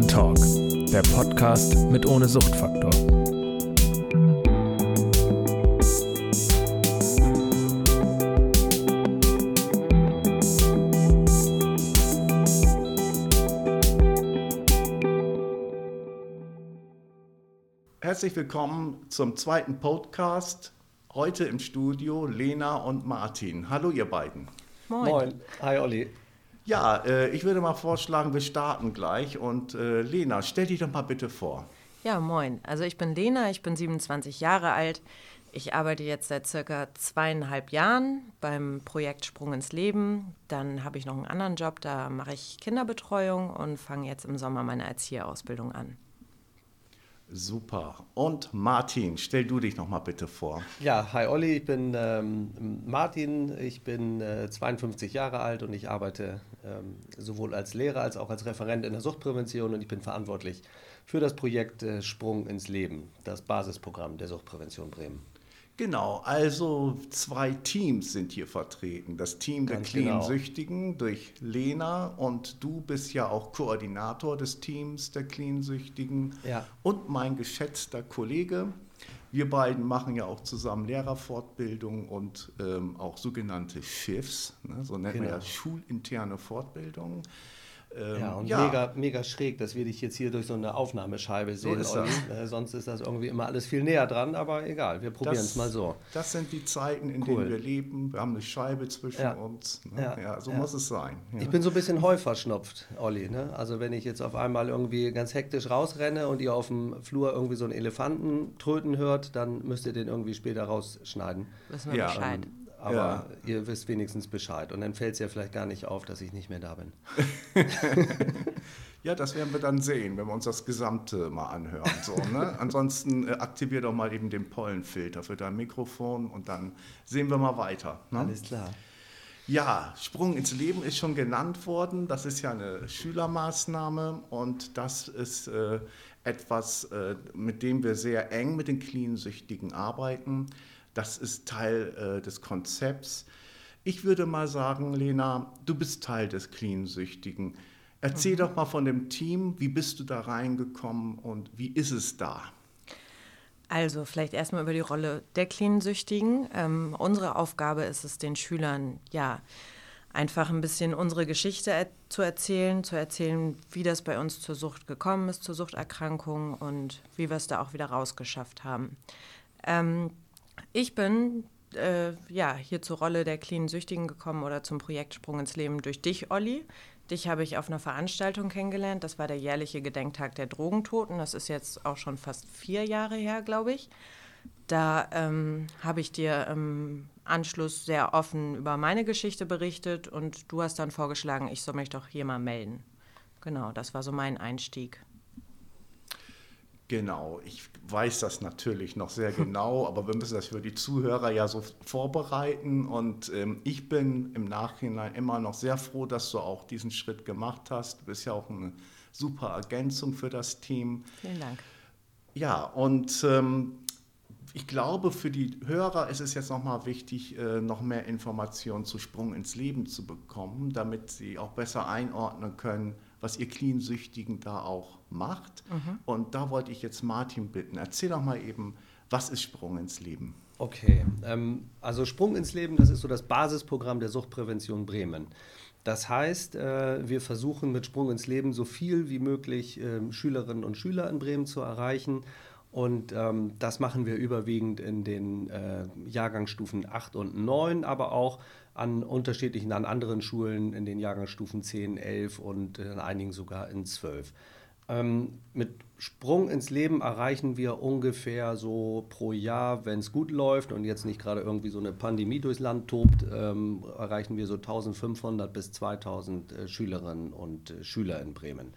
Open Talk, der Podcast mit ohne Suchtfaktor. Herzlich willkommen zum zweiten Podcast. Heute im Studio Lena und Martin. Hallo ihr beiden. Moin. Moin. Hi Olli. Ja, äh, ich würde mal vorschlagen, wir starten gleich. Und äh, Lena, stell dich doch mal bitte vor. Ja, moin. Also ich bin Lena, ich bin 27 Jahre alt. Ich arbeite jetzt seit circa zweieinhalb Jahren beim Projekt Sprung ins Leben. Dann habe ich noch einen anderen Job, da mache ich Kinderbetreuung und fange jetzt im Sommer meine Erzieherausbildung an. Super. Und Martin, stell du dich noch mal bitte vor. Ja, hi Olli, ich bin ähm, Martin, ich bin äh, 52 Jahre alt und ich arbeite ähm, sowohl als Lehrer als auch als Referent in der Suchtprävention und ich bin verantwortlich für das Projekt äh, Sprung ins Leben, das Basisprogramm der Suchtprävention Bremen. Genau, also zwei Teams sind hier vertreten. Das Team der Clean-Süchtigen genau. durch Lena und du bist ja auch Koordinator des Teams der Clean-Süchtigen ja. und mein geschätzter Kollege. Wir beiden machen ja auch zusammen Lehrerfortbildung und ähm, auch sogenannte Schiffs, ne? so nennen genau. wir ja schulinterne Fortbildung. Ähm, ja, und ja. Mega, mega schräg, dass wir dich jetzt hier durch so eine Aufnahmescheibe sehen. So ist äh, sonst ist das irgendwie immer alles viel näher dran, aber egal, wir probieren es mal so. Das sind die Zeiten, in cool. denen wir leben. Wir haben eine Scheibe zwischen ja. uns. Ne? Ja. ja. so muss es sein. Ich bin so ein bisschen heuverschnupft, Olli. Ne? Also wenn ich jetzt auf einmal irgendwie ganz hektisch rausrenne und ihr auf dem Flur irgendwie so einen Elefanten tröten hört, dann müsst ihr den irgendwie später rausschneiden. Wissen wir Bescheid. Ähm, aber ja. ihr wisst wenigstens Bescheid. Und dann fällt es ja vielleicht gar nicht auf, dass ich nicht mehr da bin. ja, das werden wir dann sehen, wenn wir uns das Gesamte mal anhören. So, ne? Ansonsten äh, aktivier doch mal eben den Pollenfilter für dein Mikrofon und dann sehen wir mal weiter. Ne? Alles klar. Ja, Sprung ins Leben ist schon genannt worden. Das ist ja eine Schülermaßnahme und das ist äh, etwas, äh, mit dem wir sehr eng mit den Clean-Süchtigen arbeiten. Das ist Teil äh, des Konzepts. Ich würde mal sagen, Lena, du bist Teil des Clean-Süchtigen. Erzähl mhm. doch mal von dem Team, wie bist du da reingekommen und wie ist es da? Also vielleicht erstmal über die Rolle der Clean-Süchtigen. Ähm, unsere Aufgabe ist es, den Schülern ja einfach ein bisschen unsere Geschichte er zu erzählen, zu erzählen, wie das bei uns zur Sucht gekommen ist, zur Suchterkrankung und wie wir es da auch wieder rausgeschafft haben. Ähm, ich bin äh, ja, hier zur Rolle der clean Süchtigen gekommen oder zum Projekt Sprung ins Leben durch dich, Olli. Dich habe ich auf einer Veranstaltung kennengelernt. Das war der jährliche Gedenktag der Drogentoten. Das ist jetzt auch schon fast vier Jahre her, glaube ich. Da ähm, habe ich dir im Anschluss sehr offen über meine Geschichte berichtet und du hast dann vorgeschlagen, ich soll mich doch hier mal melden. Genau, das war so mein Einstieg. Genau, ich weiß das natürlich noch sehr genau, aber wir müssen das für die Zuhörer ja so vorbereiten. Und ähm, ich bin im Nachhinein immer noch sehr froh, dass du auch diesen Schritt gemacht hast. Du bist ja auch eine super Ergänzung für das Team. Vielen Dank. Ja, und ähm, ich glaube, für die Hörer ist es jetzt nochmal wichtig, äh, noch mehr Informationen zu Sprung ins Leben zu bekommen, damit sie auch besser einordnen können, was ihr Clean-Süchtigen da auch macht. Mhm. Und da wollte ich jetzt Martin bitten, erzähl doch mal eben, was ist Sprung ins Leben? Okay, ähm, also Sprung ins Leben, das ist so das Basisprogramm der Suchtprävention Bremen. Das heißt, äh, wir versuchen mit Sprung ins Leben so viel wie möglich äh, Schülerinnen und Schüler in Bremen zu erreichen. Und ähm, das machen wir überwiegend in den äh, Jahrgangsstufen 8 und 9, aber auch an unterschiedlichen, an anderen Schulen in den Jahrgangsstufen 10, 11 und in einigen sogar in 12. Ähm, mit Sprung ins Leben erreichen wir ungefähr so pro Jahr, wenn es gut läuft und jetzt nicht gerade irgendwie so eine Pandemie durchs Land tobt, ähm, erreichen wir so 1500 bis 2000 äh, Schülerinnen und äh, Schüler in Bremen.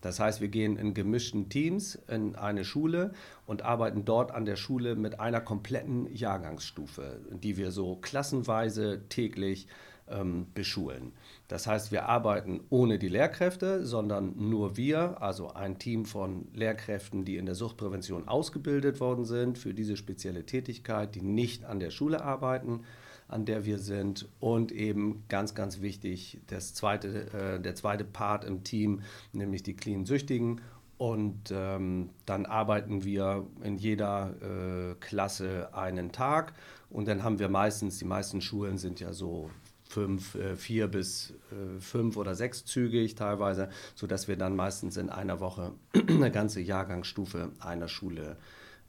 Das heißt, wir gehen in gemischten Teams in eine Schule und arbeiten dort an der Schule mit einer kompletten Jahrgangsstufe, die wir so klassenweise täglich ähm, beschulen. Das heißt, wir arbeiten ohne die Lehrkräfte, sondern nur wir, also ein Team von Lehrkräften, die in der Suchtprävention ausgebildet worden sind für diese spezielle Tätigkeit, die nicht an der Schule arbeiten an der wir sind. Und eben ganz, ganz wichtig, das zweite, äh, der zweite Part im Team, nämlich die Clean Süchtigen. Und ähm, dann arbeiten wir in jeder äh, Klasse einen Tag. Und dann haben wir meistens, die meisten Schulen sind ja so fünf, äh, vier bis äh, fünf oder sechszügig teilweise, sodass wir dann meistens in einer Woche eine ganze Jahrgangsstufe einer Schule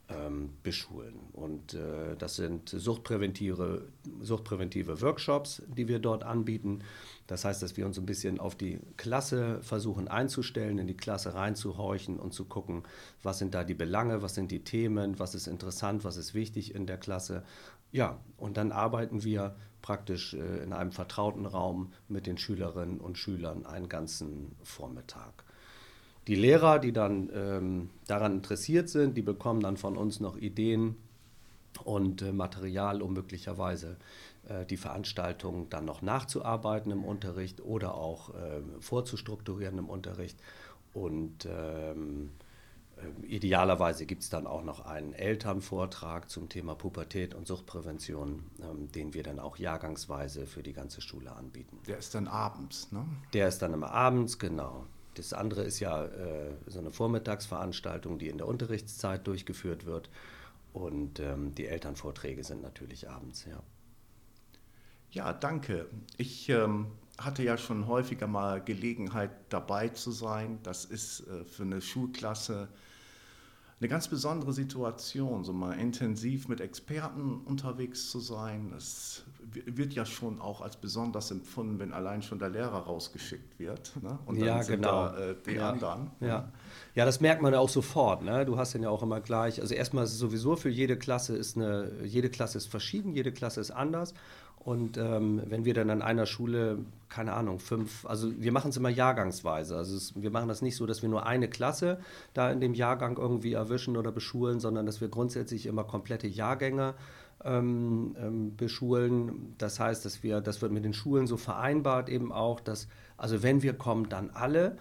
ähm, beschulen. Und äh, das sind suchtpräventive, suchtpräventive Workshops, die wir dort anbieten. Das heißt, dass wir uns ein bisschen auf die Klasse versuchen einzustellen, in die Klasse reinzuhorchen und zu gucken, was sind da die Belange, was sind die Themen, was ist interessant, was ist wichtig in der Klasse. Ja, und dann arbeiten wir praktisch äh, in einem vertrauten Raum mit den Schülerinnen und Schülern einen ganzen Vormittag. Die Lehrer, die dann ähm, daran interessiert sind, die bekommen dann von uns noch Ideen und äh, Material, um möglicherweise äh, die Veranstaltung dann noch nachzuarbeiten im Unterricht oder auch äh, vorzustrukturieren im Unterricht. Und ähm, äh, idealerweise gibt es dann auch noch einen Elternvortrag zum Thema Pubertät und Suchtprävention, ähm, den wir dann auch jahrgangsweise für die ganze Schule anbieten. Der ist dann abends, ne? Der ist dann immer abends, genau. Das andere ist ja äh, so eine Vormittagsveranstaltung, die in der Unterrichtszeit durchgeführt wird. Und ähm, die Elternvorträge sind natürlich abends, ja. Ja, danke. Ich ähm, hatte ja schon häufiger mal Gelegenheit dabei zu sein. Das ist äh, für eine Schulklasse eine ganz besondere Situation, so mal intensiv mit Experten unterwegs zu sein. Das wird ja schon auch als besonders empfunden, wenn allein schon der Lehrer rausgeschickt wird. Ne? Und dann ja, sind genau. da äh, die ja. anderen. Ja. ja, das merkt man ja auch sofort. Ne? Du hast den ja auch immer gleich. Also erstmal ist es sowieso für jede Klasse ist eine, jede Klasse ist verschieden, jede Klasse ist anders. Und ähm, wenn wir dann an einer Schule, keine Ahnung, fünf, also wir machen es immer jahrgangsweise. Also es, wir machen das nicht so, dass wir nur eine Klasse da in dem Jahrgang irgendwie erwischen oder beschulen, sondern dass wir grundsätzlich immer komplette Jahrgänge ähm, ähm, beschulen. Das heißt, dass wir, das wird mit den Schulen so vereinbart eben auch, dass, also wenn wir kommen, dann alle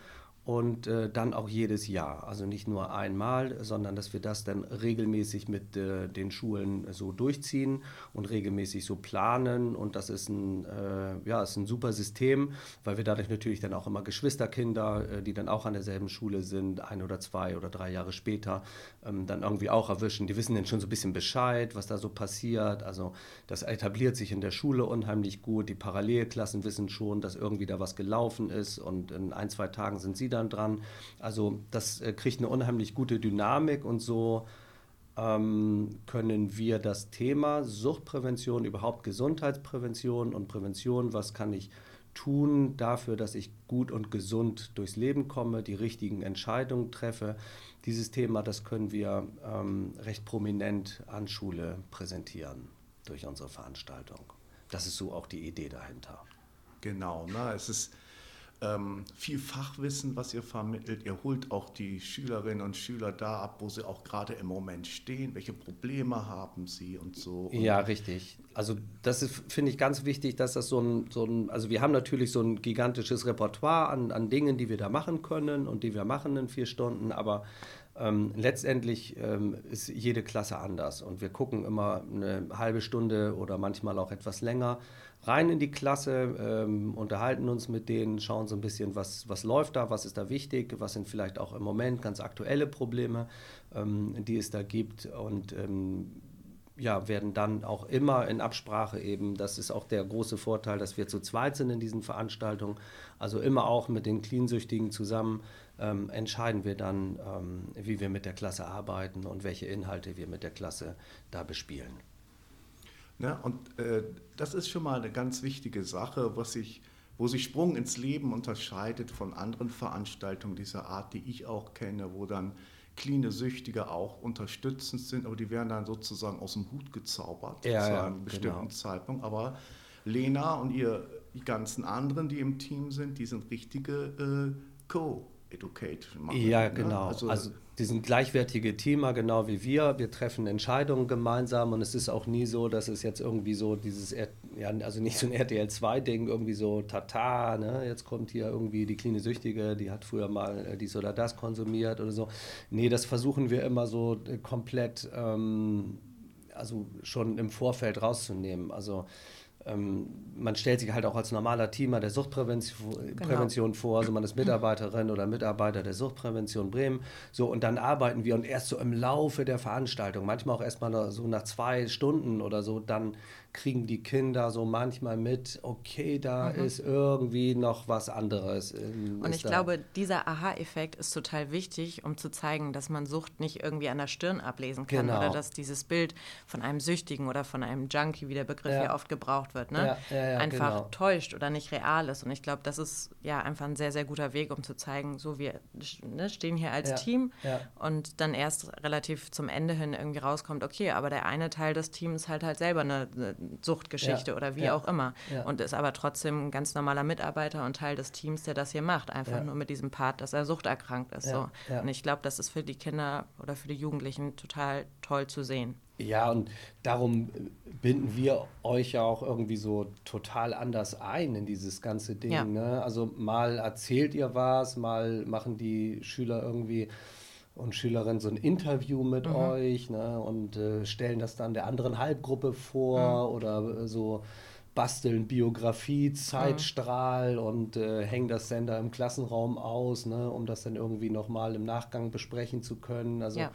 und äh, dann auch jedes Jahr. Also nicht nur einmal, sondern dass wir das dann regelmäßig mit äh, den Schulen so durchziehen und regelmäßig so planen. Und das ist ein, äh, ja, ist ein super System, weil wir dadurch natürlich dann auch immer Geschwisterkinder, äh, die dann auch an derselben Schule sind, ein oder zwei oder drei Jahre später, ähm, dann irgendwie auch erwischen. Die wissen dann schon so ein bisschen Bescheid, was da so passiert. Also das etabliert sich in der Schule unheimlich gut. Die Parallelklassen wissen schon, dass irgendwie da was gelaufen ist und in ein, zwei Tagen sind sie dann dran. Also das äh, kriegt eine unheimlich gute Dynamik und so ähm, können wir das Thema Suchtprävention, überhaupt Gesundheitsprävention und Prävention, was kann ich tun dafür, dass ich gut und gesund durchs Leben komme, die richtigen Entscheidungen treffe. Dieses Thema, das können wir ähm, recht prominent an Schule präsentieren durch unsere Veranstaltung. Das ist so auch die Idee dahinter. Genau, ne? es ist ähm, viel Fachwissen, was ihr vermittelt. Ihr holt auch die Schülerinnen und Schüler da ab, wo sie auch gerade im Moment stehen. Welche Probleme haben sie und so. Und ja, richtig. Also das finde ich ganz wichtig, dass das so ein, so ein, also wir haben natürlich so ein gigantisches Repertoire an, an Dingen, die wir da machen können und die wir machen in vier Stunden, aber ähm, letztendlich ähm, ist jede Klasse anders und wir gucken immer eine halbe Stunde oder manchmal auch etwas länger rein in die Klasse, ähm, unterhalten uns mit denen, schauen so ein bisschen, was, was läuft da, was ist da wichtig, was sind vielleicht auch im Moment ganz aktuelle Probleme, ähm, die es da gibt und ähm, ja, werden dann auch immer in Absprache eben, das ist auch der große Vorteil, dass wir zu zweit sind in diesen Veranstaltungen, also immer auch mit den Cleansüchtigen zusammen ähm, entscheiden wir dann, ähm, wie wir mit der Klasse arbeiten und welche Inhalte wir mit der Klasse da bespielen. Ne? Und äh, das ist schon mal eine ganz wichtige Sache, was ich, wo sich Sprung ins Leben unterscheidet von anderen Veranstaltungen dieser Art, die ich auch kenne, wo dann cleane Süchtige auch unterstützend sind, aber die werden dann sozusagen aus dem Hut gezaubert ja, zu einem ja, bestimmten genau. Zeitpunkt. Aber Lena und ihr, die ganzen anderen, die im Team sind, die sind richtige äh, Co-Education. Ja, ne? genau. Also, also die sind gleichwertige Teamer, genau wie wir. Wir treffen Entscheidungen gemeinsam und es ist auch nie so, dass es jetzt irgendwie so dieses, ja, also nicht so ein RTL-2-Ding, irgendwie so tata, ne? jetzt kommt hier irgendwie die kleine Süchtige, die hat früher mal äh, dies oder das konsumiert oder so. Nee, das versuchen wir immer so äh, komplett, ähm, also schon im Vorfeld rauszunehmen. Also man stellt sich halt auch als normaler Teamer der Suchtprävention Genau. Vor, also man ist Mitarbeiterin oder Mitarbeiter der Suchtprävention Bremen, so und dann arbeiten wir und erst so im Laufe der Veranstaltung, manchmal auch erst mal so nach zwei Stunden oder so, dann kriegen die Kinder so manchmal mit, okay, da ist irgendwie noch was anderes. Mhm. Und ich da. glaube, dieser Aha-Effekt ist total wichtig, um zu zeigen, dass man Sucht nicht irgendwie an der Stirn ablesen kann Genau. oder dass dieses Bild von einem Süchtigen oder von einem Junkie, wie der Begriff Ja. ja oft gebraucht wird, ne? Ja, ja, einfach genau. täuscht oder nicht real ist. Und ich glaube, das ist ja einfach ein sehr, sehr guter Weg, um zu zeigen, so wir ne, stehen hier als Team und dann erst relativ zum Ende hin irgendwie rauskommt, okay, aber der eine Teil des Teams hat halt selber eine, eine Suchtgeschichte Ja, oder wie ja, auch immer ja. und ist aber trotzdem ein ganz normaler Mitarbeiter und Teil des Teams, der das hier macht, einfach nur mit diesem Part, dass er suchterkrankt ist. So. Und ich glaube, das ist für die Kinder oder für die Jugendlichen total toll zu sehen. Ja, und darum binden wir euch ja auch irgendwie so total anders ein in dieses ganze Ding. Ne? Also mal erzählt ihr was, mal machen die Schüler irgendwie und Schülerinnen so ein Interview mit Mhm. euch ne? und äh, stellen das dann der anderen Halbgruppe vor Mhm. oder äh, so basteln Biografie, Zeitstrahl Mhm. und äh, hängen das dann da im Klassenraum aus, ne? um das dann irgendwie nochmal im Nachgang besprechen zu können. Also Ja.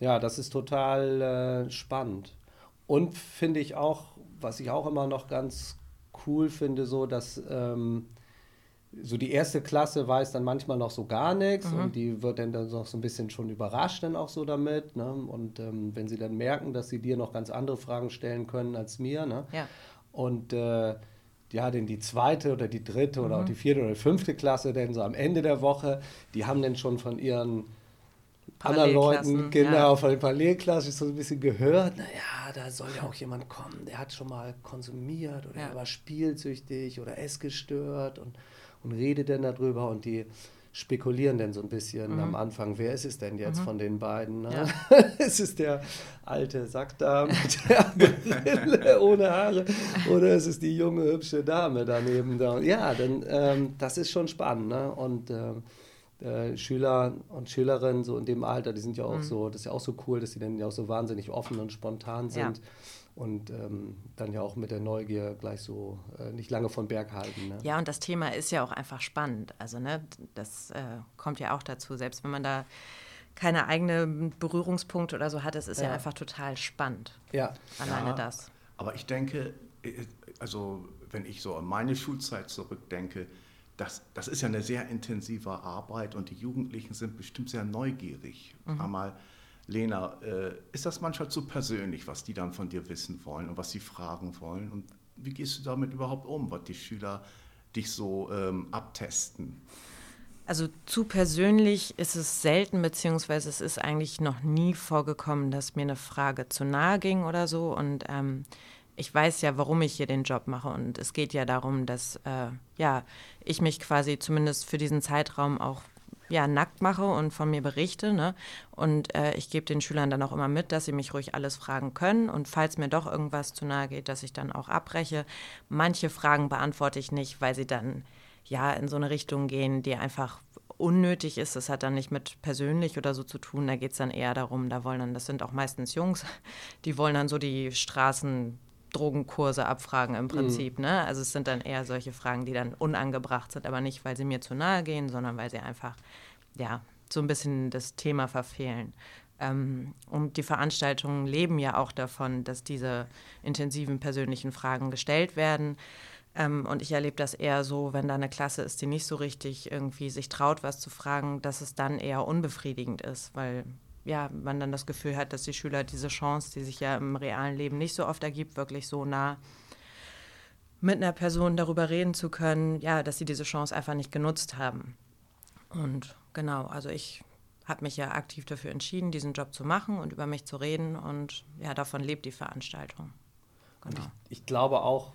ja, das ist total äh, spannend. Und finde ich auch, was ich auch immer noch ganz cool finde, so dass ähm, so die erste Klasse weiß dann manchmal noch so gar nichts und die wird dann, dann noch so ein bisschen schon überrascht dann auch so damit. Ne? Und ähm, wenn sie dann merken, dass sie dir noch ganz andere Fragen stellen können als mir, ne? Ja. Und äh, ja, denn die zweite oder die dritte oder auch Mhm. die vierte oder die fünfte Klasse, denn so am Ende der Woche, die haben dann schon von ihren anderen Leuten, genau, ja. von den Parallelklassen so ein bisschen gehört, naja, da soll ja auch jemand kommen, der hat schon mal konsumiert oder Ja. war spielsüchtig oder essgestört und, und redet dann darüber und die spekulieren dann so ein bisschen am Anfang, wer ist es denn jetzt von den beiden? Ne? Mhm. Ja. ist es der alte Sack da mit der Brille ohne Haare oder ist es die junge, hübsche Dame daneben? Da? Ja, dann, ähm, das ist schon spannend. Ne? Und ähm, äh, Schüler und Schülerinnen so in dem Alter, die sind ja Mhm. auch so, das ist ja auch so cool, dass sie dann ja auch so wahnsinnig offen und spontan Ja. Und ähm, dann ja auch mit der Neugier gleich so äh, nicht lange von Berg halten. Ne? Ja, und das Thema ist ja auch einfach spannend. Also, ne, das äh, kommt ja auch dazu, selbst wenn man da keine eigenen Berührungspunkte oder so hat, es ist ja, Ja. einfach total spannend. Ja. Alleine Ja, das. Aber ich denke, äh, also wenn ich so an meine Schulzeit zurückdenke, das, das ist ja eine sehr intensive Arbeit und die Jugendlichen sind bestimmt sehr neugierig. Mhm. Einmal, Lena, äh, ist das manchmal zu persönlich, was die dann von dir wissen wollen und was sie fragen wollen? Und wie gehst du damit überhaupt um, was die Schüler dich so ähm, abtesten? Also zu persönlich ist es selten, beziehungsweise es ist eigentlich noch nie vorgekommen, dass mir eine Frage zu nahe ging oder so. Und ähm, ich weiß ja, warum ich hier den Job mache. Und es geht ja darum, dass äh, ja, ich mich quasi zumindest für diesen Zeitraum auch ja, nackt mache und von mir berichte. Ne? Und äh, ich gebe den Schülern dann auch immer mit, dass sie mich ruhig alles fragen können. Und falls mir doch irgendwas zu nahe geht, dass ich dann auch abbreche. Manche Fragen beantworte ich nicht, weil sie dann ja in so eine Richtung gehen, die einfach unnötig ist. Das hat dann nicht mit persönlich oder so zu tun. Da geht es dann eher darum, da wollen dann, das sind auch meistens Jungs, die wollen dann so die Straßen. Drogenkurse abfragen im Prinzip. Ne? Also es sind dann eher solche Fragen, die dann unangebracht sind, aber nicht, weil sie mir zu nahe gehen, sondern weil sie einfach ja so ein bisschen das Thema verfehlen. Ähm, und die Veranstaltungen leben ja auch davon, dass diese intensiven persönlichen Fragen gestellt werden. Ähm, und ich erlebe das eher so, wenn da eine Klasse ist, die nicht so richtig irgendwie sich traut, was zu fragen, dass es dann eher unbefriedigend ist, weil ja, man dann das Gefühl hat, dass die Schüler diese Chance, die sich ja im realen Leben nicht so oft ergibt, wirklich so nah mit einer Person darüber reden zu können, ja, dass sie diese Chance einfach nicht genutzt haben. Und genau, also ich habe mich ja aktiv dafür entschieden, diesen Job zu machen und über mich zu reden und ja, davon lebt die Veranstaltung. Genau. Ich glaube auch,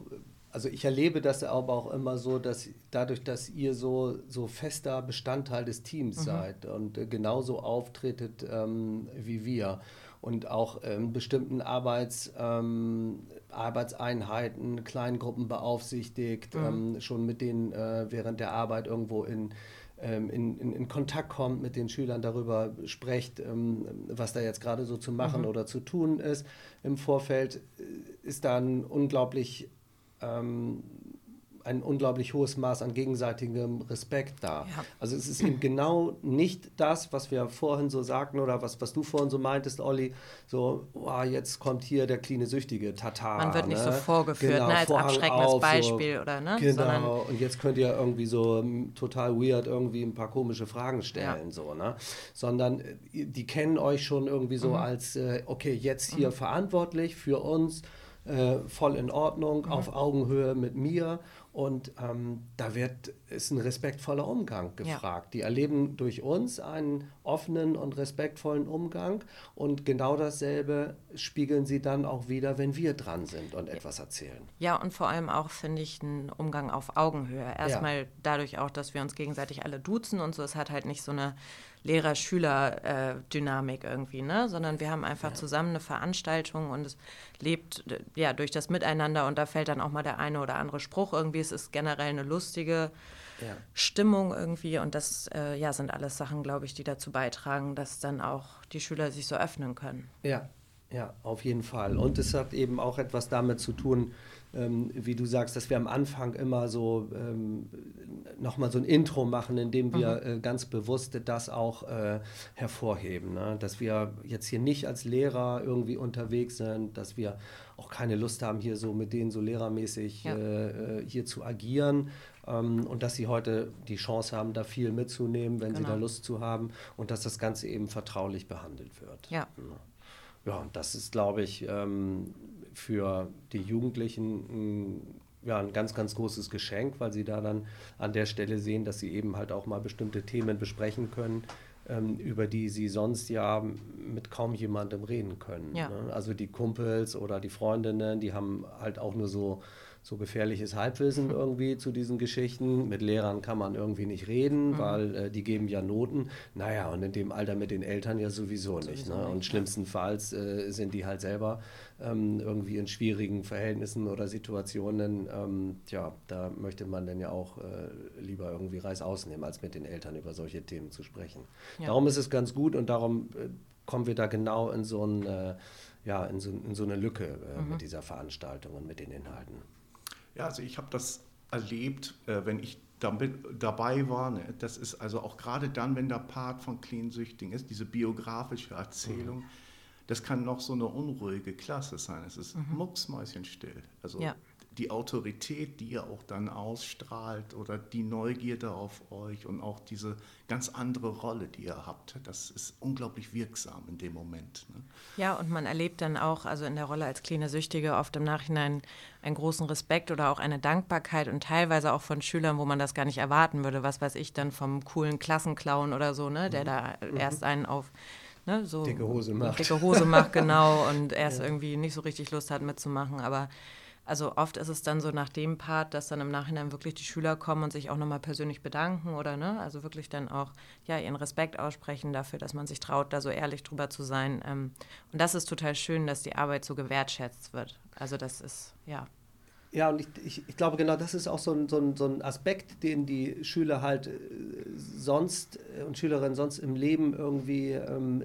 also ich erlebe das aber auch immer so, dass dadurch, dass ihr so, so fester Bestandteil des Teams seid und äh, genauso auftretet ähm, wie wir und auch in bestimmten Arbeits, ähm, Arbeitseinheiten, Kleingruppen beaufsichtigt, ähm, schon mit denen äh, während der Arbeit irgendwo in, ähm, in, in, in Kontakt kommt mit den Schülern, darüber sprecht, ähm, was da jetzt gerade so zu machen oder zu tun ist. Im Vorfeld äh, ist da ein unglaublich ähm, ein unglaublich hohes Maß an gegenseitigem Respekt da. Ja. Also es ist eben genau nicht das, was wir vorhin so sagten oder was, was du vorhin so meintest, Olli, so, oh, jetzt kommt hier der kleine Süchtige, Tata. Man wird nicht ne? so vorgeführt, genau, ne, als Vorhang abschreckendes auf, Beispiel so, oder ne? Genau, Sondern- und jetzt könnt ihr irgendwie so ähm, total weird irgendwie ein paar komische Fragen stellen, Ja. so, ne? Sondern äh, die kennen euch schon irgendwie so als, äh, okay, jetzt hier verantwortlich für uns, äh, voll in Ordnung, auf Augenhöhe mit mir. Und ähm, da wird, ist ein respektvoller Umgang Ja. gefragt. Die erleben durch uns einen offenen und respektvollen Umgang. Und genau dasselbe spiegeln sie dann auch wieder, wenn wir dran sind und etwas erzählen. Ja, und vor allem auch, finde ich, ein Umgang auf Augenhöhe. Erstmal dadurch auch, dass wir uns gegenseitig alle duzen und so. Es hat halt nicht so eine Lehrer-Schüler-Dynamik irgendwie, ne? Sondern wir haben einfach zusammen eine Veranstaltung und es lebt äh, ja durch das Miteinander und da fällt dann auch mal der eine oder andere Spruch irgendwie. Es ist generell eine lustige Ja. Stimmung irgendwie und das äh, ja, sind alles Sachen, glaube ich, die dazu beitragen, dass dann auch die Schüler sich so öffnen können. Ja, ja, auf jeden Fall. Und es hat eben auch etwas damit zu tun, ähm, wie du sagst, dass wir am Anfang immer so ähm, nochmal so ein Intro machen, in dem wir äh, ganz bewusst das auch äh, hervorheben. Ne? Dass wir jetzt hier nicht als Lehrer irgendwie unterwegs sind, dass wir auch keine Lust haben, hier so mit denen so lehrermäßig Ja. äh, äh, hier zu agieren. Ähm, und dass sie heute die Chance haben, da viel mitzunehmen, wenn sie Genau. da Lust zu haben und dass das Ganze eben vertraulich behandelt wird. Ja. Ja, und das ist, glaube ich, ähm, für die Jugendlichen ein, ja, ein ganz, ganz großes Geschenk, weil sie da dann an der Stelle sehen, dass sie eben halt auch mal bestimmte Themen besprechen können, ähm, über die sie sonst ja mit kaum jemandem reden können. Ja. Ne? Also die Kumpels oder die Freundinnen, die haben halt auch nur so, so gefährliches Halbwissen irgendwie zu diesen Geschichten. Mit Lehrern kann man irgendwie nicht reden, weil äh, die geben ja Noten. Naja, und in dem Alter mit den Eltern ja sowieso, nicht. Ne? Und schlimmstenfalls äh, sind die halt selber ähm, irgendwie in schwierigen Verhältnissen oder Situationen. Ähm, tja, da möchte man dann ja auch äh, lieber irgendwie Reis ausnehmen, als mit den Eltern über solche Themen zu sprechen. Ja. Darum ist es ganz gut und darum äh, kommen wir da genau in so, ein, äh, ja, in so, in so eine Lücke äh, mit dieser Veranstaltung und mit den Inhalten. Ja, also ich habe das erlebt, äh, wenn ich damit, dabei war. Ne? Das ist also auch gerade dann, wenn der Part von Clean Süchtigen ist, diese biografische Erzählung, das kann noch so eine unruhige Klasse sein. Es ist mucksmäuschenstill. Also Ja. Die Autorität, die ihr auch dann ausstrahlt oder die Neugierde auf euch und auch diese ganz andere Rolle, die ihr habt, das ist unglaublich wirksam in dem Moment. Ne? Ja, und man erlebt dann auch, also in der Rolle als kleine Süchtige, oft im Nachhinein einen großen Respekt oder auch eine Dankbarkeit und teilweise auch von Schülern, wo man das gar nicht erwarten würde. Was weiß ich dann vom coolen Klassenclown oder so, ne, der da erst einen auf ne, so Dicke Hose macht. Dicke Hose macht, genau, und erst irgendwie nicht so richtig Lust hat mitzumachen. Aber also oft ist es dann so nach dem Part, dass dann im Nachhinein wirklich die Schüler kommen und sich auch nochmal persönlich bedanken oder ne, also wirklich dann auch ja ihren Respekt aussprechen dafür, dass man sich traut, da so ehrlich drüber zu sein. Ähm, und das ist total schön, dass die Arbeit so gewertschätzt wird. Also das ist ja Ja, und ich, ich, ich glaube, genau das ist auch so ein, so, ein, so ein Aspekt, den die Schüler halt äh, sonst äh, und Schülerinnen sonst im Leben irgendwie ähm,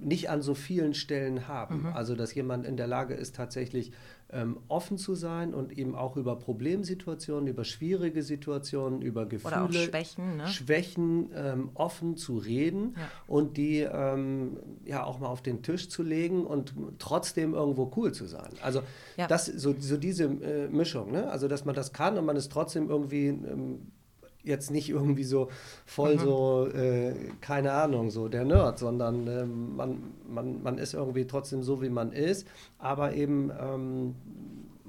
nicht an so vielen Stellen haben. Also, dass jemand in der Lage ist, tatsächlich ähm, offen zu sein und eben auch über Problemsituationen, über schwierige Situationen, über Gefühle, Schwächen, ne? Schwächen ähm, offen zu reden Ja. und die ähm, ja auch mal auf den Tisch zu legen und trotzdem irgendwo cool zu sein. Also Ja. das so, so diese äh, Mischung, ne? Also dass man das kann und man ist trotzdem irgendwie ähm, jetzt nicht irgendwie so voll so, äh, keine Ahnung, so der Nerd, sondern ähm, man, man, man ist irgendwie trotzdem so, wie man ist, aber eben ähm,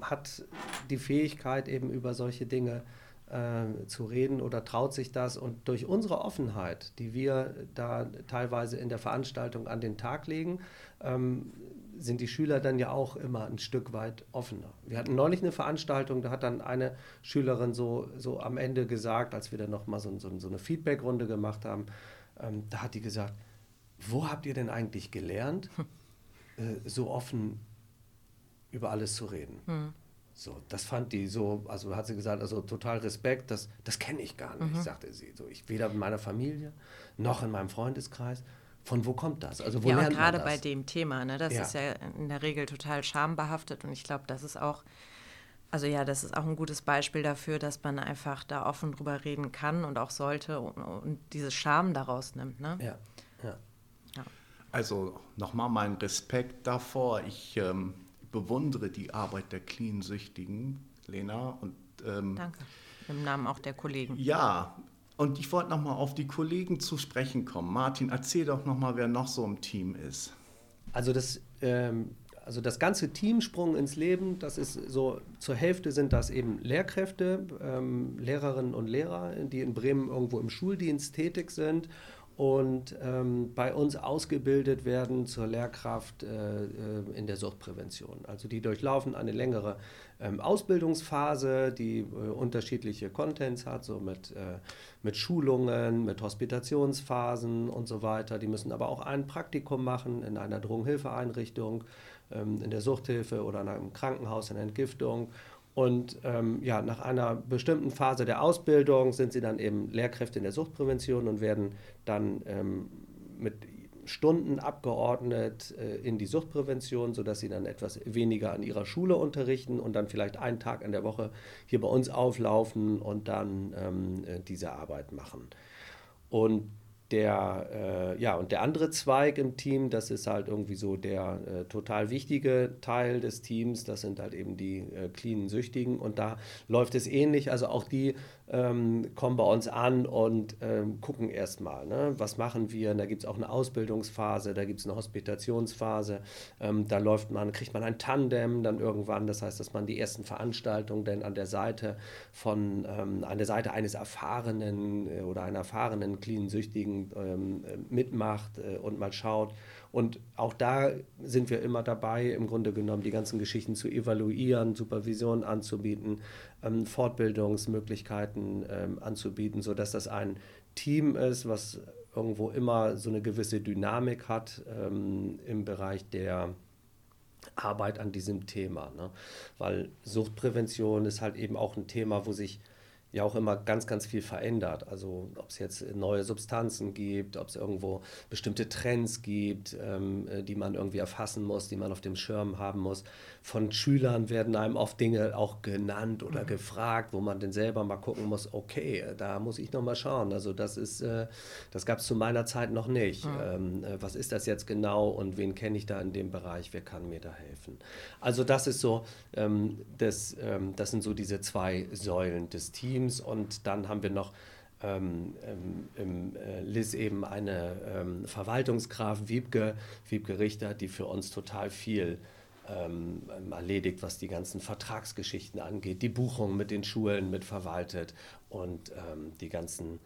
hat die Fähigkeit, eben über solche Dinge äh, zu reden oder traut sich das. Und durch unsere Offenheit, die wir da teilweise in der Veranstaltung an den Tag legen, ähm, sind die Schüler dann ja auch immer ein Stück weit offener. Wir hatten neulich eine Veranstaltung, da hat dann eine Schülerin so, so am Ende gesagt, als wir dann nochmal so, so, so eine Feedback-Runde gemacht haben, ähm, da hat die gesagt, wo habt ihr denn eigentlich gelernt, äh, so offen über alles zu reden? So, das fand die so, also hat sie gesagt, also total Respekt, das, das kenne ich gar nicht, sagte sie. So, ich weder in meiner Familie noch in meinem Freundeskreis. Von wo kommt das? Also wo ja, lernt man gerade das? bei dem Thema, ne, das Ja. ist ja in der Regel total schambehaftet und ich glaube, das ist auch Also ja, das ist auch ein gutes Beispiel dafür, dass man einfach da offen drüber reden kann und auch sollte und, und diese Scham daraus nimmt. Ne? Ja, ja. Also nochmal mein Respekt davor. Ich ähm, bewundere die Arbeit der Clean-Süchtigen, Lena. Und, ähm, Danke. Im Namen auch der Kollegen. Ja, und ich wollte nochmal auf die Kollegen zu sprechen kommen. Martin, erzähl doch nochmal, wer noch so im Team ist. Also das, ähm, also das ganze Team Sprung ins Leben, das ist so, zur Hälfte sind das eben Lehrkräfte, ähm, Lehrerinnen und Lehrer, die in Bremen irgendwo im Schuldienst tätig sind und ähm, bei uns ausgebildet werden zur Lehrkraft äh, äh, in der Suchtprävention. Also die durchlaufen eine längere ähm, Ausbildungsphase, die äh, unterschiedliche Contents hat, so mit, äh, mit Schulungen, mit Hospitationsphasen und so weiter. Die müssen aber auch ein Praktikum machen in einer Drogenhilfeeinrichtung, ähm, in der Suchthilfe oder in einem Krankenhaus in Entgiftung und ähm, ja, nach einer bestimmten Phase der Ausbildung sind sie dann eben Lehrkräfte in der Suchtprävention und werden dann ähm, mit Stunden abgeordnet äh, in die Suchtprävention, sodass sie dann etwas weniger an ihrer Schule unterrichten und dann vielleicht einen Tag in der Woche hier bei uns auflaufen und dann ähm, äh, diese Arbeit machen. Und der, äh, ja, und der andere Zweig im Team, das ist halt irgendwie so der äh, total wichtige Teil des Teams, das sind halt eben die äh, cleanen Süchtigen. Und da läuft es ähnlich, also auch die ähm, kommen bei uns an und ähm, gucken erstmal, ne? was machen wir. Da gibt es auch eine Ausbildungsphase, da gibt es eine Hospitationsphase, ähm, da läuft man, kriegt man ein Tandem dann irgendwann, das heißt, dass man die ersten Veranstaltungen dann an der Seite von, ähm, an der Seite eines erfahrenen äh, oder einer erfahrenen clean Süchtigen ähm, äh, mitmacht äh, und mal schaut, und auch da sind wir immer dabei, im Grunde genommen die ganzen Geschichten zu evaluieren, Supervision anzubieten, ähm, Fortbildungsmöglichkeiten ähm, anzubieten, sodass das ein Team ist, was irgendwo immer so eine gewisse Dynamik hat ähm, im Bereich der Arbeit an diesem Thema. Ne? Weil Suchtprävention ist halt eben auch ein Thema, wo sich ja auch immer ganz, ganz viel verändert. Also ob es jetzt neue Substanzen gibt, ob es irgendwo bestimmte Trends gibt, ähm, äh, die man irgendwie erfassen muss, die man auf dem Schirm haben muss. Von Schülern werden einem oft Dinge auch genannt oder mhm. gefragt, wo man dann selber mal gucken muss, okay, da muss ich noch mal schauen. Also das ist, äh, das gab es zu meiner Zeit noch nicht. Mhm. Ähm, äh, was ist das jetzt genau und wen kenne ich da in dem Bereich, wer kann mir da helfen? Also das ist so, ähm, das, ähm, das sind so diese zwei Säulen des Teams. Teams und dann haben wir noch ähm, ähm, im äh, LIS eben eine ähm, Verwaltungsgraf Wiebke, Wiebke Richter, die für uns total viel ähm, erledigt, was die ganzen Vertragsgeschichten angeht, die Buchung mit den Schulen mitverwaltet und ähm, die ganzen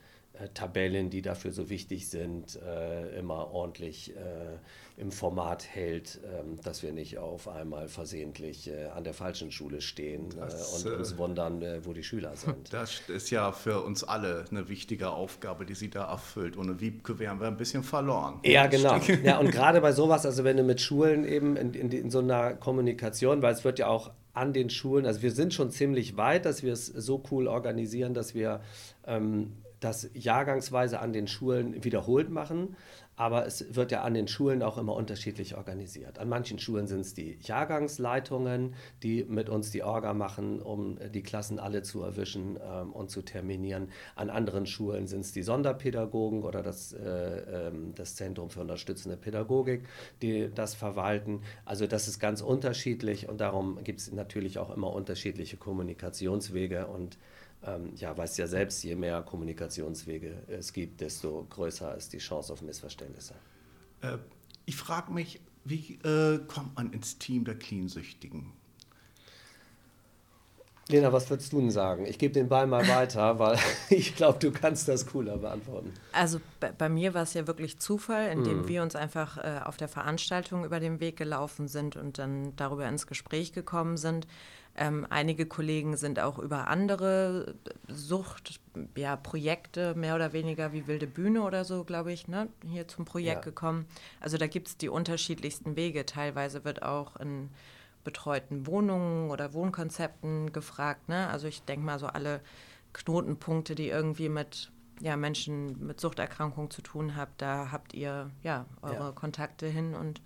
Tabellen, die dafür so wichtig sind, äh, immer ordentlich äh, im Format hält, ähm, dass wir nicht auf einmal versehentlich äh, an der falschen Schule stehen äh, das, und uns wundern, wo die Schüler sind. Das ist ja für uns alle eine wichtige Aufgabe, die sie da erfüllt. Ohne Wiebke wären wir ein bisschen verloren. Ja, genau. Ja, und gerade bei sowas, also wenn du mit Schulen eben in, in, in so einer Kommunikation, weil es wird ja auch an den Schulen, also wir sind schon ziemlich weit, dass wir es so cool organisieren, dass wir ähm, das jahrgangsweise an den Schulen wiederholt machen, aber es wird ja an den Schulen auch immer unterschiedlich organisiert. An manchen Schulen sind es die Jahrgangsleitungen, die mit uns die Orga machen, um die Klassen alle zu erwischen ähm, und zu terminieren. An anderen Schulen sind es die Sonderpädagogen oder das, äh, äh, das Zentrum für unterstützende Pädagogik, die das verwalten. Also das ist ganz unterschiedlich und darum gibt es natürlich auch immer unterschiedliche Kommunikationswege und ähm, ja, weißt ja selbst, je mehr Kommunikationswege es gibt, desto größer ist die Chance auf Missverständnisse. Äh, ich frage mich, wie äh, kommt man ins Team der Cleansüchtigen? Lena, was würdest du denn sagen? Ich gebe den Ball mal weiter, weil ich glaube, du kannst das cooler beantworten. Also bei, bei mir war es ja wirklich Zufall, indem mm. wir uns einfach äh, auf der Veranstaltung über den Weg gelaufen sind und dann darüber ins Gespräch gekommen sind. Ähm, einige Kollegen sind auch über andere Suchtprojekte, ja, mehr oder weniger wie Wilde Bühne oder so, glaube ich, ne, hier zum Projekt ja. gekommen. Also da gibt es die unterschiedlichsten Wege. Teilweise wird auch in betreuten Wohnungen oder Wohnkonzepten gefragt. Ne? Also ich denke mal so alle Knotenpunkte, die irgendwie mit ja, Menschen mit Suchterkrankungen zu tun haben, da habt ihr ja eure ja. Kontakte hin und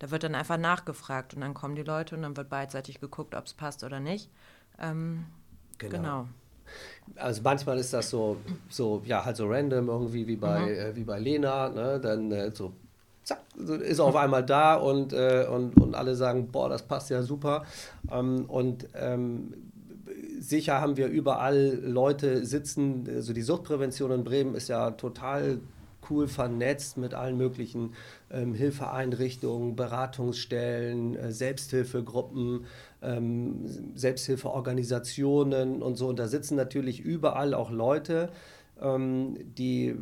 da wird dann einfach nachgefragt und dann kommen die Leute und dann wird beidseitig geguckt, ob es passt oder nicht. Ähm, genau. genau. Also manchmal ist das so, so ja, halt so random irgendwie wie bei, mhm. äh, wie bei Lena, ne? dann äh, so zack, ist auf einmal da und, äh, und, und alle sagen, boah, das passt ja super. Ähm, und ähm, sicher haben wir überall Leute sitzen, also die Suchtprävention in Bremen ist ja total cool vernetzt mit allen möglichen ähm, Hilfeeinrichtungen, Beratungsstellen, äh, Selbsthilfegruppen, ähm, Selbsthilfeorganisationen und so. Und da sitzen natürlich überall auch Leute, ähm, die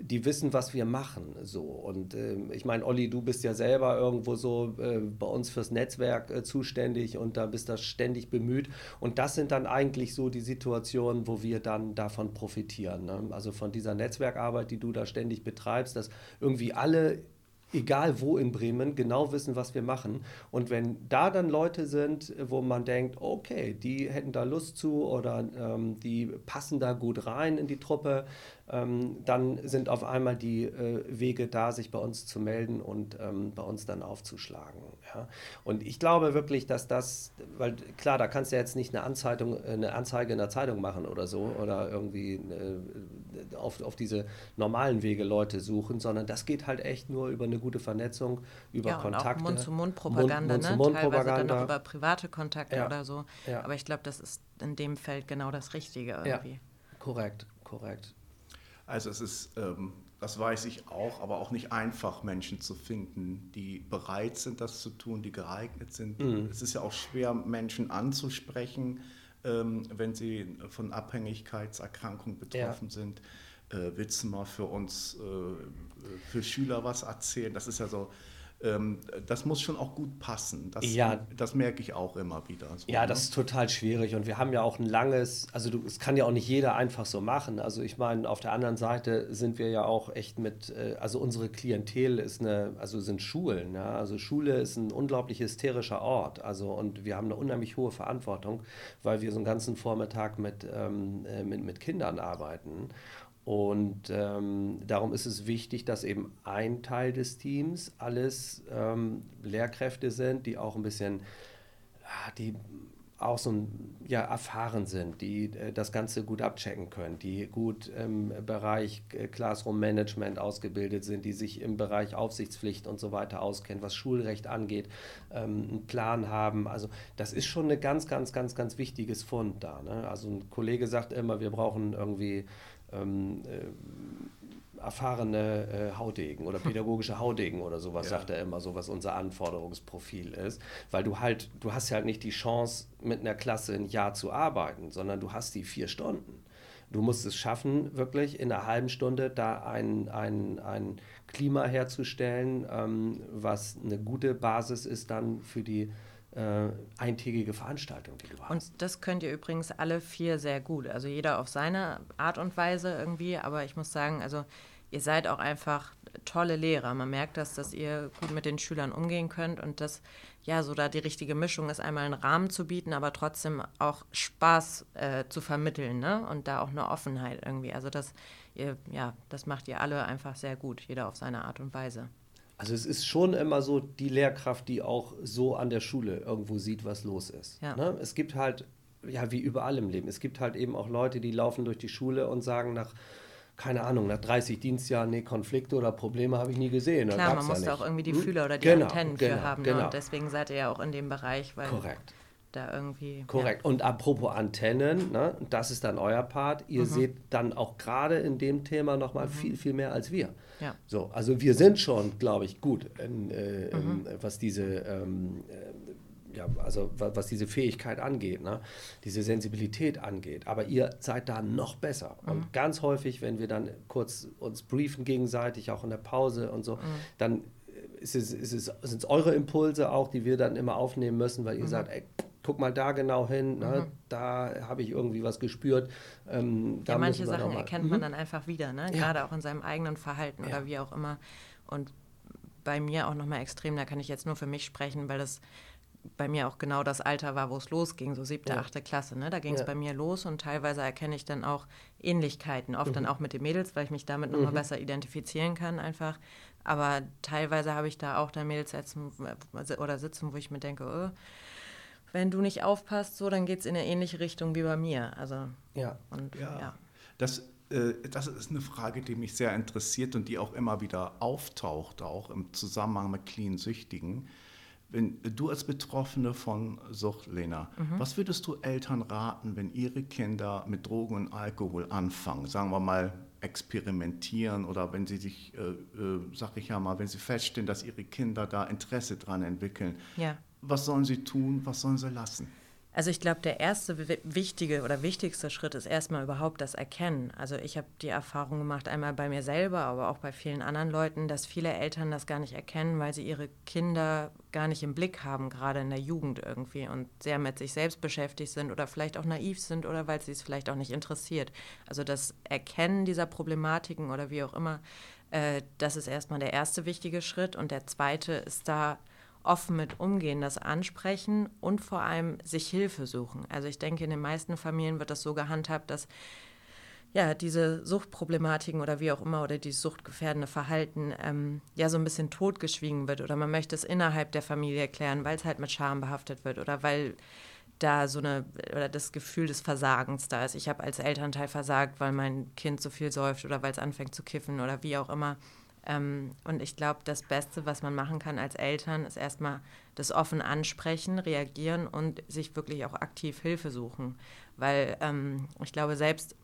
die wissen, was wir machen. So. Und äh, ich meine, Olli, du bist ja selber irgendwo so äh, bei uns fürs Netzwerk äh, zuständig und da bist du ständig bemüht. Und das sind dann eigentlich so die Situationen, wo wir dann davon profitieren. Ne? Also von dieser Netzwerkarbeit, die du da ständig betreibst, dass irgendwie alle egal wo in Bremen, genau wissen, was wir machen. Und wenn da dann Leute sind, wo man denkt, okay, die hätten da Lust zu oder ähm, die passen da gut rein in die Truppe, dann sind auf einmal die äh, Wege da, sich bei uns zu melden und ähm, bei uns dann aufzuschlagen. Ja? Und ich glaube wirklich, dass das, weil klar, da kannst du ja jetzt nicht eine, Anzeitung, eine Anzeige in der Zeitung machen oder so oder irgendwie äh, auf, auf diese normalen Wege Leute suchen, sondern das geht halt echt nur über eine gute Vernetzung, über ja, Kontakte. Mund-zu-Mund-Propaganda, Mund, Mund ne? Teilweise dann auch über private Kontakte ja. oder so. Ja. Aber ich glaube, das ist in dem Feld genau das Richtige irgendwie. Ja, korrekt, korrekt. Also es ist, ähm, das weiß ich auch, aber auch nicht einfach, Menschen zu finden, die bereit sind, das zu tun, die geeignet sind. Mhm. Es ist ja auch schwer, Menschen anzusprechen, ähm, wenn sie von Abhängigkeitserkrankungen betroffen ja. sind. Äh, willst du mal für uns, äh, für Schüler was erzählen? Das ist ja so das muss schon auch gut passen. Das, ja. das merke ich auch immer wieder. So, ja, ne? das ist total schwierig und wir haben ja auch ein langes, also es kann ja auch nicht jeder einfach so machen. Also ich meine, auf der anderen Seite sind wir ja auch echt mit, äh, also unsere Klientel ist eine, also sind Schulen. Ja? Also Schule ist ein unglaublich hysterischer Ort. Also und wir haben eine unheimlich hohe Verantwortung, weil wir so einen ganzen Vormittag mit, ähm, äh, mit, mit Kindern arbeiten. Und ähm, darum ist es wichtig, dass eben ein Teil des Teams alles ähm, Lehrkräfte sind, die auch ein bisschen, die auch so ein, ja, erfahren sind, die äh, das Ganze gut abchecken können, die gut im Bereich äh, Classroom Management ausgebildet sind, die sich im Bereich Aufsichtspflicht und so weiter auskennen, was Schulrecht angeht, ähm, einen Plan haben. Also das ist schon ein ganz, ganz, ganz, ganz wichtiges Fund da. Ne? Also ein Kollege sagt immer, wir brauchen irgendwie ähm, äh, erfahrene äh, Haudegen oder pädagogische Haudegen oder sowas, ja. sagt er immer, so was unser Anforderungsprofil ist. Weil du halt, du hast ja halt nicht die Chance, mit einer Klasse ein Jahr zu arbeiten, sondern du hast die vier Stunden. Du musst es schaffen, wirklich in einer halben Stunde da ein, ein, ein Klima herzustellen, ähm, was eine gute Basis ist dann für die äh, eintägige Veranstaltung, die du hast. Und das könnt ihr übrigens alle vier sehr gut. Also jeder auf seine Art und Weise irgendwie. Aber ich muss sagen, also ihr seid auch einfach tolle Lehrer. Man merkt das, dass ihr gut mit den Schülern umgehen könnt und dass ja so da die richtige Mischung ist, einmal einen Rahmen zu bieten, aber trotzdem auch Spaß äh, zu vermitteln, ne? Und da auch eine Offenheit irgendwie. Also das, ihr, ja, das macht ihr alle einfach sehr gut, jeder auf seine Art und Weise. Also es ist schon immer so die Lehrkraft, die auch so an der Schule irgendwo sieht, was los ist. Ja. Ne? Es gibt halt, ja, wie überall im Leben, es gibt halt eben auch Leute, die laufen durch die Schule und sagen nach, keine Ahnung, nach 30 Dienstjahren, nee, Konflikte oder Probleme habe ich nie gesehen. Klar, man muss da auch irgendwie die hm? Fühler oder die genau, Antennen genau, für haben. Ne? Genau. Und deswegen seid ihr ja auch in dem Bereich, weil Korrekt da irgendwie. Korrekt. Ja. Und apropos Antennen, ne, das ist dann euer Part. Ihr mhm. seht dann auch gerade in dem Thema nochmal mhm. viel, viel mehr als wir. Ja. So, also wir sind schon, glaube ich, gut, in, äh, mhm. in, was diese ähm, äh, ja, also was diese Fähigkeit angeht, ne? diese Sensibilität angeht. Aber ihr seid da noch besser. Mhm. Und ganz häufig, wenn wir dann kurz uns briefen gegenseitig, auch in der Pause und so, mhm. dann ist es, ist es, sind es eure Impulse auch, die wir dann immer aufnehmen müssen, weil ihr mhm. sagt, ey, guck mal da genau hin, ne? Mhm. da habe ich irgendwie was gespürt. Ähm, ja, manche Sachen erkennt man mhm. dann einfach wieder, ne? gerade ja. auch in seinem eigenen Verhalten ja. oder wie auch immer. Und bei mir auch nochmal extrem, da kann ich jetzt nur für mich sprechen, weil das bei mir auch genau das Alter war, wo es losging, so siebte, ja. achte Klasse. Ne? Da ging es ja. bei mir los und teilweise erkenne ich dann auch Ähnlichkeiten, oft mhm. dann auch mit den Mädels, weil ich mich damit nochmal mhm. besser identifizieren kann einfach. Aber teilweise habe ich da auch da Mädels sitzen, oder sitzen, wo ich mir denke, oh, wenn du nicht aufpasst, so, dann geht es in eine ähnliche Richtung wie bei mir. Also, ja. Und, ja. ja. Das, äh, das ist eine Frage, die mich sehr interessiert und die auch immer wieder auftaucht, auch im Zusammenhang mit Clean Süchtigen. Wenn du als Betroffene von Sucht, Lena, mhm. was würdest du Eltern raten, wenn ihre Kinder mit Drogen und Alkohol anfangen? Sagen wir mal, experimentieren oder wenn sie sich, äh, äh, sag ich ja mal, wenn sie feststellen, dass ihre Kinder da Interesse dran entwickeln. Ja. Was sollen sie tun? Was sollen sie lassen? Also ich glaube, der erste wichtige oder wichtigste Schritt ist erstmal überhaupt das Erkennen. Also ich habe die Erfahrung gemacht, einmal bei mir selber, aber auch bei vielen anderen Leuten, dass viele Eltern das gar nicht erkennen, weil sie ihre Kinder gar nicht im Blick haben, gerade in der Jugend irgendwie und sehr mit sich selbst beschäftigt sind oder vielleicht auch naiv sind oder weil sie es vielleicht auch nicht interessiert. Also das Erkennen dieser Problematiken oder wie auch immer, äh, das ist erstmal der erste wichtige Schritt und der zweite ist da, offen mit umgehen, das ansprechen und vor allem sich Hilfe suchen. Also ich denke, in den meisten Familien wird das so gehandhabt, dass ja, diese Suchtproblematiken oder wie auch immer oder dieses suchtgefährdende Verhalten ähm, ja so ein bisschen totgeschwiegen wird oder man möchte es innerhalb der Familie erklären, weil es halt mit Scham behaftet wird oder weil da so eine oder das Gefühl des Versagens da ist. Ich habe als Elternteil versagt, weil mein Kind so viel säuft oder weil es anfängt zu kiffen oder wie auch immer. Ähm, und ich glaube, das Beste, was man machen kann als Eltern, ist erstmal das offen ansprechen, reagieren und sich wirklich auch aktiv Hilfe suchen. Weil ähm, ich glaube, selbst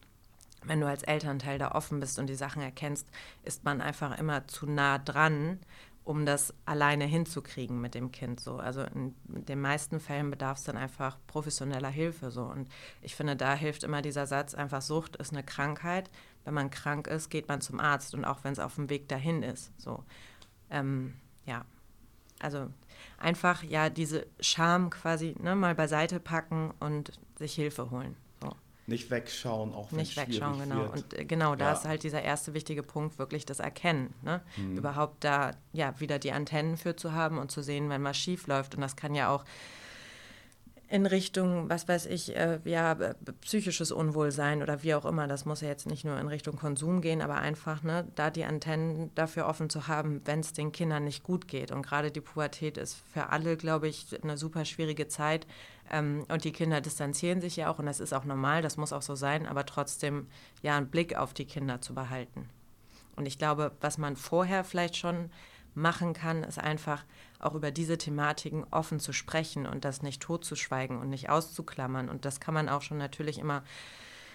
wenn du als Elternteil da offen bist und die Sachen erkennst, ist man einfach immer zu nah dran, um das alleine hinzukriegen mit dem Kind. So. Also in den meisten Fällen bedarf es dann einfach professioneller Hilfe. So. Und ich finde, da hilft immer dieser Satz, einfach Sucht ist eine Krankheit wenn man krank ist, geht man zum Arzt und auch wenn es auf dem Weg dahin ist. So, ähm, ja, also einfach ja diese Scham quasi ne, mal beiseite packen und sich Hilfe holen. So. Nicht wegschauen, auch wenn Nicht wegschauen, genau. Wird. Und äh, genau, da ja. ist halt dieser erste wichtige Punkt wirklich das Erkennen. Ne? Mhm. Überhaupt da ja wieder die Antennen für zu haben und zu sehen, wenn was schief läuft. Und das kann ja auch in Richtung, was weiß ich, äh, ja, psychisches Unwohlsein oder wie auch immer. Das muss ja jetzt nicht nur in Richtung Konsum gehen, aber einfach, ne, da die Antennen dafür offen zu haben, wenn es den Kindern nicht gut geht. Und gerade die Pubertät ist für alle, glaube ich, eine super schwierige Zeit. Ähm, und die Kinder distanzieren sich ja auch und das ist auch normal, das muss auch so sein, aber trotzdem ja einen Blick auf die Kinder zu behalten. Und ich glaube, was man vorher vielleicht schon machen kann, ist einfach auch über diese Thematiken offen zu sprechen und das nicht totzuschweigen und nicht auszuklammern. Und das kann man auch schon natürlich immer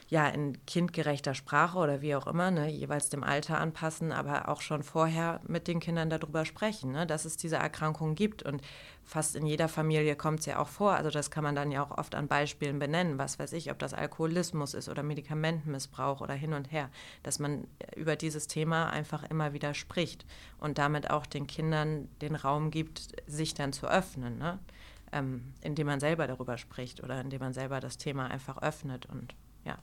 ja, in kindgerechter Sprache oder wie auch immer, ne, jeweils dem Alter anpassen, aber auch schon vorher mit den Kindern darüber sprechen, ne, dass es diese Erkrankung gibt. Und fast in jeder Familie kommt es ja auch vor. Also das kann man dann ja auch oft an Beispielen benennen. Was weiß ich, ob das Alkoholismus ist oder Medikamentenmissbrauch oder hin und her. Dass man über dieses Thema einfach immer wieder spricht und damit auch den Kindern den Raum gibt, sich dann zu öffnen. Ne? Ähm, indem man selber darüber spricht oder indem man selber das Thema einfach öffnet und ja.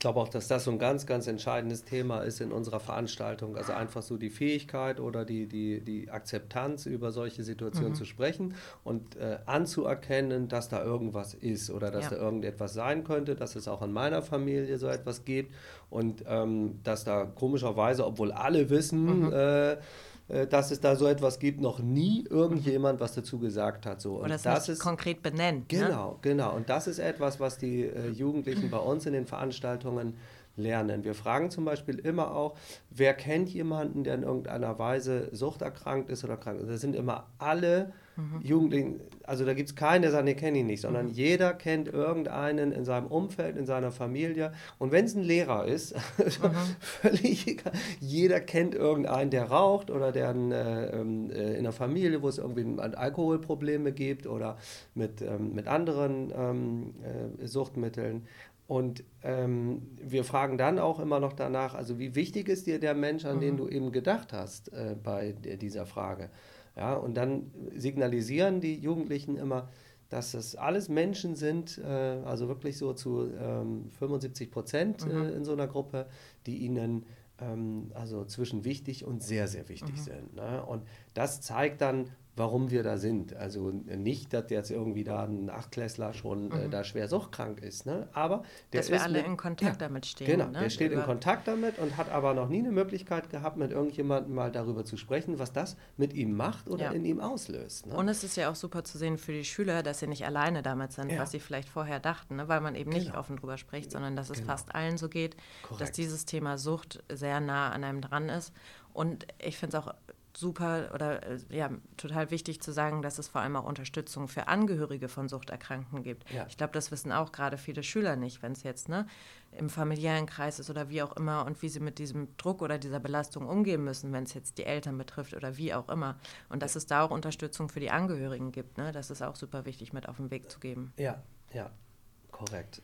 Ich glaube auch, dass das so ein ganz, ganz entscheidendes Thema ist in unserer Veranstaltung. Also einfach so die Fähigkeit oder die, die, die Akzeptanz, über solche Situationen mhm. zu sprechen und äh, anzuerkennen, dass da irgendwas ist oder dass ja. da irgendetwas sein könnte, dass es auch in meiner Familie so etwas gibt und ähm, dass da komischerweise, obwohl alle wissen, mhm. äh, dass es da so etwas gibt, noch nie irgendjemand was dazu gesagt hat. So. Und Oder das, das ist konkret benennt. Ne? Genau, ne? genau. Und das ist etwas, was die äh, Jugendlichen bei uns in den Veranstaltungen lernen. Wir fragen zum Beispiel immer auch, wer kennt jemanden, der in irgendeiner Weise suchterkrankt ist oder krank ist. Das sind immer alle mhm. Jugendlichen, also da gibt es keinen, der sagt, nee, kenne ich nicht, sondern mhm. jeder kennt irgendeinen in seinem Umfeld, in seiner Familie. Und wenn es ein Lehrer ist, mhm. völlig egal, jeder kennt irgendeinen, der raucht oder der in, äh, ähm, äh, in einer Familie, wo es irgendwie Alkoholprobleme gibt oder mit, ähm, mit anderen ähm, äh, Suchtmitteln. Und ähm, wir fragen dann auch immer noch danach, also wie wichtig ist dir der Mensch, an mhm. den du eben gedacht hast äh, bei dieser Frage? Ja, und dann signalisieren die Jugendlichen immer, dass das alles Menschen sind, äh, also wirklich so zu ähm, 75 Prozent äh, mhm. in so einer Gruppe, die ihnen ähm, also zwischen wichtig und sehr, sehr wichtig mhm. sind. Ne? Und das zeigt dann warum wir da sind. Also nicht, dass jetzt irgendwie da ein Achtklässler schon mhm. äh, da schwer suchtkrank ist, ne? aber der dass wir alle mit, in Kontakt ja, damit stehen. Genau, ne? der steht Über in Kontakt damit und hat aber noch nie eine Möglichkeit gehabt, mit irgendjemandem mal darüber zu sprechen, was das mit ihm macht oder ja. in ihm auslöst. Ne? Und es ist ja auch super zu sehen für die Schüler, dass sie nicht alleine damit sind, ja. was sie vielleicht vorher dachten, ne? weil man eben nicht genau. offen drüber spricht, sondern dass es genau. fast allen so geht, Korrekt. dass dieses Thema Sucht sehr nah an einem dran ist. Und ich finde es auch super oder äh, ja, total wichtig zu sagen, dass es vor allem auch Unterstützung für Angehörige von Suchterkrankten gibt. Ja. Ich glaube, das wissen auch gerade viele Schüler nicht, wenn es jetzt ne, im familiären Kreis ist oder wie auch immer und wie sie mit diesem Druck oder dieser Belastung umgehen müssen, wenn es jetzt die Eltern betrifft oder wie auch immer. Und dass es da auch Unterstützung für die Angehörigen gibt, ne? das ist auch super wichtig mit auf den Weg zu geben. Ja, ja, korrekt.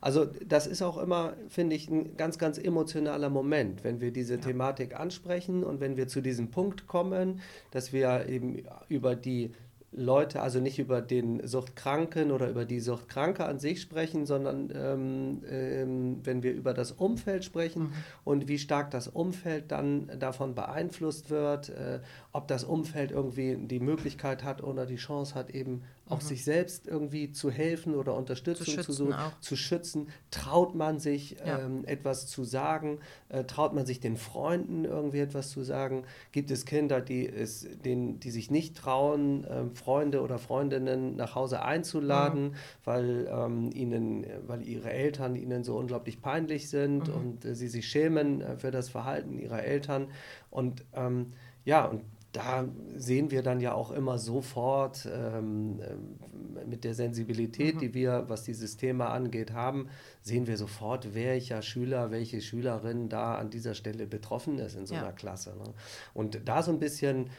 Also das ist auch immer, finde ich, ein ganz, ganz emotionaler Moment, wenn wir diese ja. Thematik ansprechen und wenn wir zu diesem Punkt kommen, dass wir eben über die Leute, also nicht über den Suchtkranken oder über die Suchtkranke an sich sprechen, sondern ähm, ähm, wenn wir über das Umfeld sprechen mhm. und wie stark das Umfeld dann davon beeinflusst wird, äh, ob das Umfeld irgendwie die Möglichkeit hat oder die Chance hat, eben auch mhm. sich selbst irgendwie zu helfen oder Unterstützung zu, zu suchen, auch. zu schützen. Traut man sich ja. ähm, etwas zu sagen? Äh, traut man sich den Freunden irgendwie etwas zu sagen? Gibt es Kinder, die, es, den, die sich nicht trauen, äh, Freunde oder Freundinnen nach Hause einzuladen, mhm. weil, ähm, ihnen, weil ihre Eltern ihnen so unglaublich peinlich sind mhm. und äh, sie sich schämen äh, für das Verhalten ihrer Eltern? Und ähm, ja, und da sehen wir dann ja auch immer sofort ähm, äh, mit der Sensibilität, mhm. die wir, was dieses Thema angeht, haben, sehen wir sofort, welcher Schüler, welche Schülerin da an dieser Stelle betroffen ist in so ja. einer Klasse. Ne? Und da so ein bisschen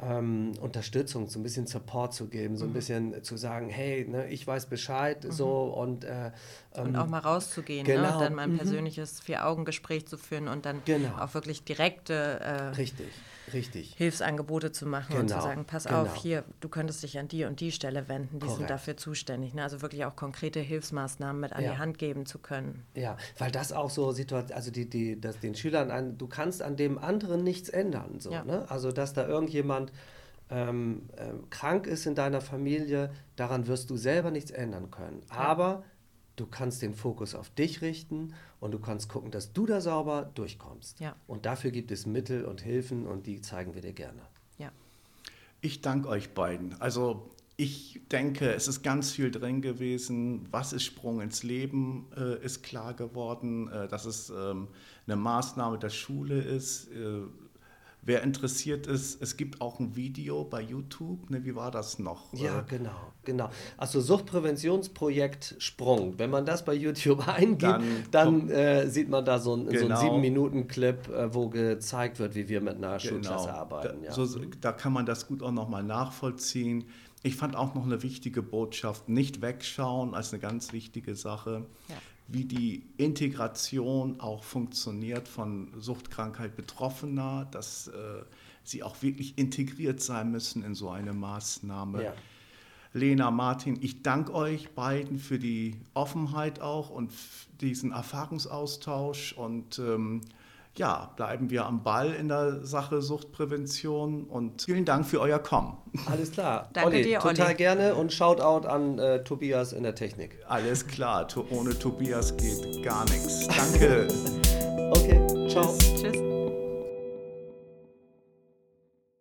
ähm, Unterstützung, so ein bisschen Support zu geben, so ein mhm. bisschen zu sagen, hey, ne, ich weiß Bescheid, mhm. so und äh, und auch ähm, mal rauszugehen, genau. ne? und dann mal ein mhm. persönliches Vier-Augen-Gespräch zu führen und dann genau. auch wirklich direkte äh, Richtig Richtig. Hilfsangebote zu machen genau. und zu genau, sagen, pass genau. auf, hier, du könntest dich an die und die Stelle wenden, die Korrekt. sind dafür zuständig. Ne? Also wirklich auch konkrete Hilfsmaßnahmen mit an ja. die Hand geben zu können. Ja, weil das auch so Situation, also die, die, das, den Schülern, an, du kannst an dem anderen nichts ändern. So, ja. ne? Also dass da irgendjemand ähm, äh, krank ist in deiner Familie, daran wirst du selber nichts ändern können. Ja. Du kannst den Fokus auf dich richten und du kannst gucken, dass du da sauber durchkommst. Ja. Und dafür gibt es Mittel und Hilfen und die zeigen wir dir gerne. Ja. Ich danke euch beiden. Also ich denke, es ist ganz viel drin gewesen. Was ist Sprung ins Leben, äh, ist klar geworden, äh, dass es ähm, eine Maßnahme der Schule ist. Äh, Wer interessiert ist, es gibt auch ein Video bei YouTube. Ne, wie war das noch? Ja, genau, genau. Also Suchtpräventionsprojekt Sprung. Wenn man das bei YouTube eingibt, dann, dann äh, sieht man da so, ein, genau. so einen genau. sieben Minuten Clip, äh, wo gezeigt wird, wie wir mit einer genau. Schulklasse arbeiten. Da, ja. so, da kann man das gut auch nochmal nachvollziehen. Ich fand auch noch eine wichtige Botschaft, nicht wegschauen als eine ganz wichtige Sache. Ja wie die Integration auch funktioniert von Suchtkrankheit Betroffener, dass äh, sie auch wirklich integriert sein müssen in so eine Maßnahme. Ja. Lena, Martin, ich danke euch beiden für die Offenheit auch und diesen Erfahrungsaustausch und ähm, ja, bleiben wir am Ball in der Sache Suchtprävention und vielen Dank für euer Kommen. Alles klar. Danke Olli, dir, total Olli. gerne und Shoutout an äh, Tobias in der Technik. Alles klar, ohne Tobias geht gar nichts. Danke. okay, ciao. Tschüss. Tschüss.